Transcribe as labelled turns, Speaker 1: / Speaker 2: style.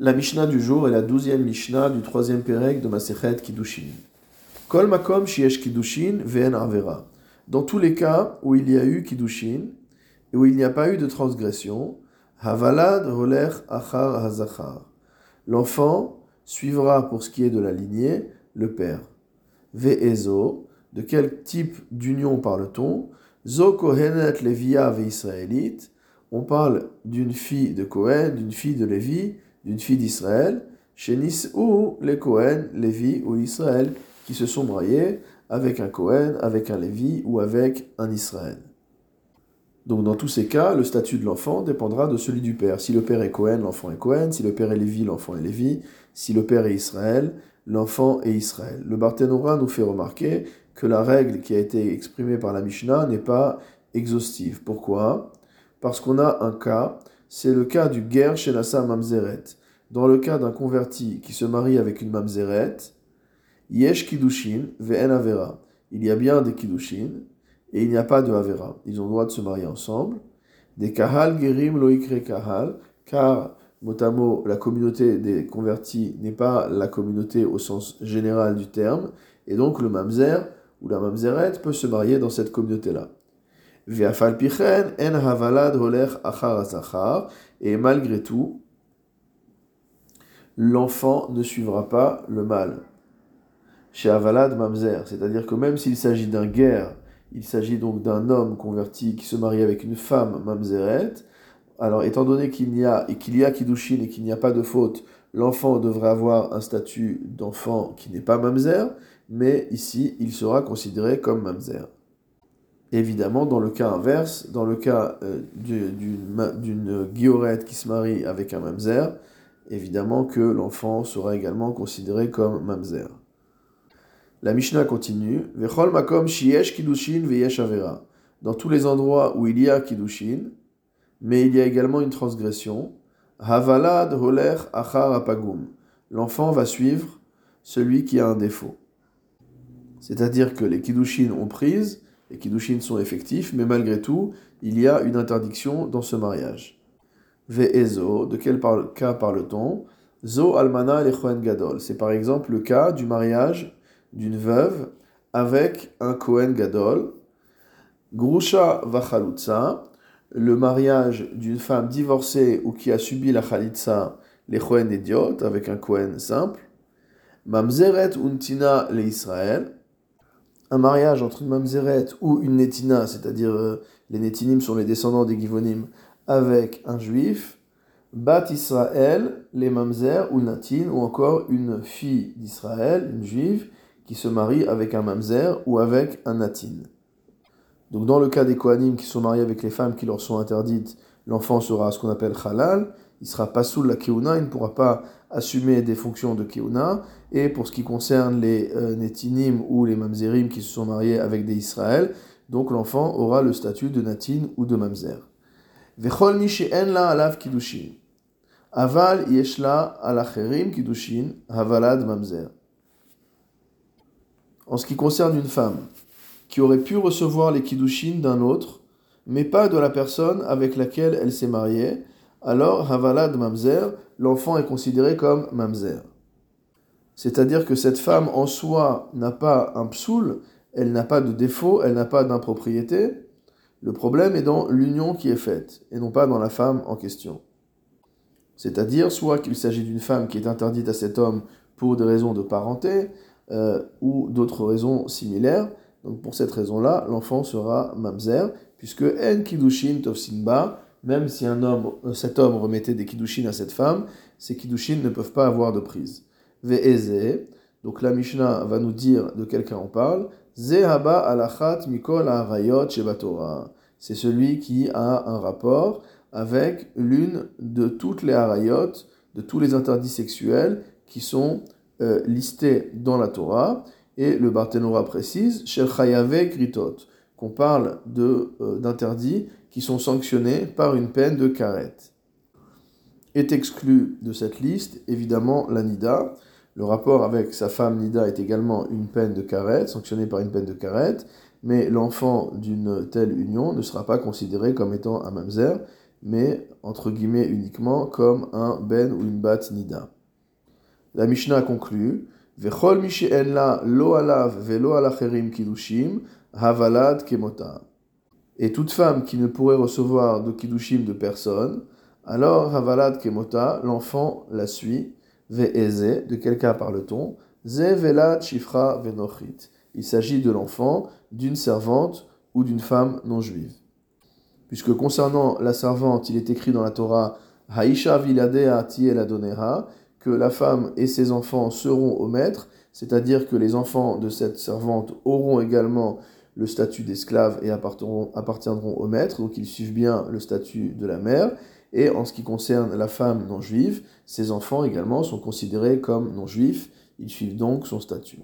Speaker 1: La Mishnah du jour est la douzième Mishnah du troisième Pérec de Masechet Kiddushin. Kol makom shiesh Kiddushin ve'en avera. Dans tous les cas où il y a eu Kiddushin et où il n'y a pas eu de transgression, havalad roler achar hazachar. L'enfant suivra pour ce qui est de la lignée le père. Ve'ezo, de quel type d'union parle-t-on? Zo kohenet levia ve'israélite. On parle d'une fille de Kohen, d'une fille de Lévi, d'une fille d'Israël, chez ou les Cohen, Lévi ou Israël, qui se sont mariés avec un Cohen, avec un Lévi ou avec un Israël. Donc dans tous ces cas, le statut de l'enfant dépendra de celui du père. Si le père est Cohen, l'enfant est Cohen. Si le père est Lévi, l'enfant est Lévi. Si le père est Israël, l'enfant est Israël. Le Barthénora nous fait remarquer que la règle qui a été exprimée par la Mishnah n'est pas exhaustive. Pourquoi? Parce qu'on a un cas, c'est le cas du guerre chez Nassa Mamzeret dans le cas d'un converti qui se marie avec une mamzeret, yesh kiddushin ve'en avera. Il y a bien des kiddushin et il n'y a pas de avera. Ils ont le droit de se marier ensemble. Des kahal gerim loikre kahal, car motamo la communauté des convertis n'est pas la communauté au sens général du terme, et donc le mamzer ou la mamzeret peut se marier dans cette communauté-là. En havalad et malgré tout, l'enfant ne suivra pas le mal. Chez Avalad Mamzer, c'est-à-dire que même s'il s'agit d'un guerre, il s'agit donc d'un homme converti qui se marie avec une femme Mamzeret, alors étant donné qu'il y a et qu'il y a Kiddushin et qu'il n'y a pas de faute, l'enfant devrait avoir un statut d'enfant qui n'est pas Mamzer, mais ici il sera considéré comme Mamzer. Évidemment, dans le cas inverse, dans le cas euh, d'une guillorette qui se marie avec un Mamzer, évidemment que l'enfant sera également considéré comme mamzer. La Mishnah continue Vechol makom shiesh kiddushin veyesh avera. Dans tous les endroits où il y a kiddushin, mais il y a également une transgression, havalad holer achar apagum. L'enfant va suivre celui qui a un défaut. C'est-à-dire que les kiddushin ont prise, les kiddushin sont effectifs, mais malgré tout, il y a une interdiction dans ce mariage. Ve'ezo, de quel cas parle-t-on? Zo almana lechoen gadol. C'est par exemple le cas du mariage d'une veuve avec un Kohen gadol. Grusha vachalutza, le mariage d'une femme divorcée ou qui a subi la chalitza, les Kohen idiotes, avec un Kohen simple. Mamzeret untina le Israël. Un mariage entre une mamzeret ou une netina, c'est-à-dire euh, les netinim sont les descendants des givonim, avec un juif, Bat Israël, les mamzer ou natin, ou encore une fille d'Israël, une juive, qui se marie avec un mamzer ou avec un natin. Donc dans le cas des Kohanim qui sont mariés avec les femmes qui leur sont interdites, l'enfant sera ce qu'on appelle halal, il sera pas sous la keuna, il ne pourra pas assumer des fonctions de keuna. Et pour ce qui concerne les euh, netinim ou les mamzerim qui se sont mariés avec des Israël, donc l'enfant aura le statut de natin ou de mamzer. La. Aval yeshla alacherim kiddushin havalad mamzer. En ce qui concerne une femme qui aurait pu recevoir les kiddushin d'un autre, mais pas de la personne avec laquelle elle s'est mariée, alors havalad mamzer, l'enfant est considéré comme mamzer. C'est-à-dire que cette femme en soi n'a pas un psoul, elle n'a pas de défaut, elle n'a pas d'impropriété, le problème est dans l'union qui est faite, et non pas dans la femme en question. C'est-à-dire soit qu'il s'agit d'une femme qui est interdite à cet homme pour des raisons de parenté, euh, ou d'autres raisons similaires. Donc pour cette raison-là, l'enfant sera mamzer, puisque en kiddushin tovsinba, même si un homme, euh, cet homme remettait des kiddushin à cette femme, ces kiddushin ne peuvent pas avoir de prise. Ve'eze, donc la Mishnah va nous dire de quel cas on parle. Zehaba alachat mikol arayot shebatora. C'est celui qui a un rapport avec l'une de toutes les harayot, de tous les interdits sexuels qui sont euh, listés dans la Torah. Et le Barthénora précise, Shel Kritot, qu'on parle euh, d'interdits qui sont sanctionnés par une peine de karet. Est exclu de cette liste, évidemment, la Nida. Le rapport avec sa femme Nida est également une peine de carette, sanctionnée par une peine de carette, mais l'enfant d'une telle union ne sera pas considéré comme étant un mamzer, mais entre guillemets uniquement comme un ben ou une bat nida. La Mishnah conclut Vechol lo alav velo alacherim kidushim havalad kemota. Et toute femme qui ne pourrait recevoir de kidushim de personne, alors havalad kemota, l'enfant la suit, ve'eze, de quel cas parle-t-on? Ze velad shifra venochit. Il s'agit de l'enfant, d'une servante ou d'une femme non juive. Puisque concernant la servante, il est écrit dans la Torah Haisha viladea tiel adonera, que la femme et ses enfants seront au maître, c'est-à-dire que les enfants de cette servante auront également le statut d'esclave et appartiendront au maître, donc ils suivent bien le statut de la mère. Et en ce qui concerne la femme non juive, ses enfants également sont considérés comme non juifs, ils suivent donc son statut.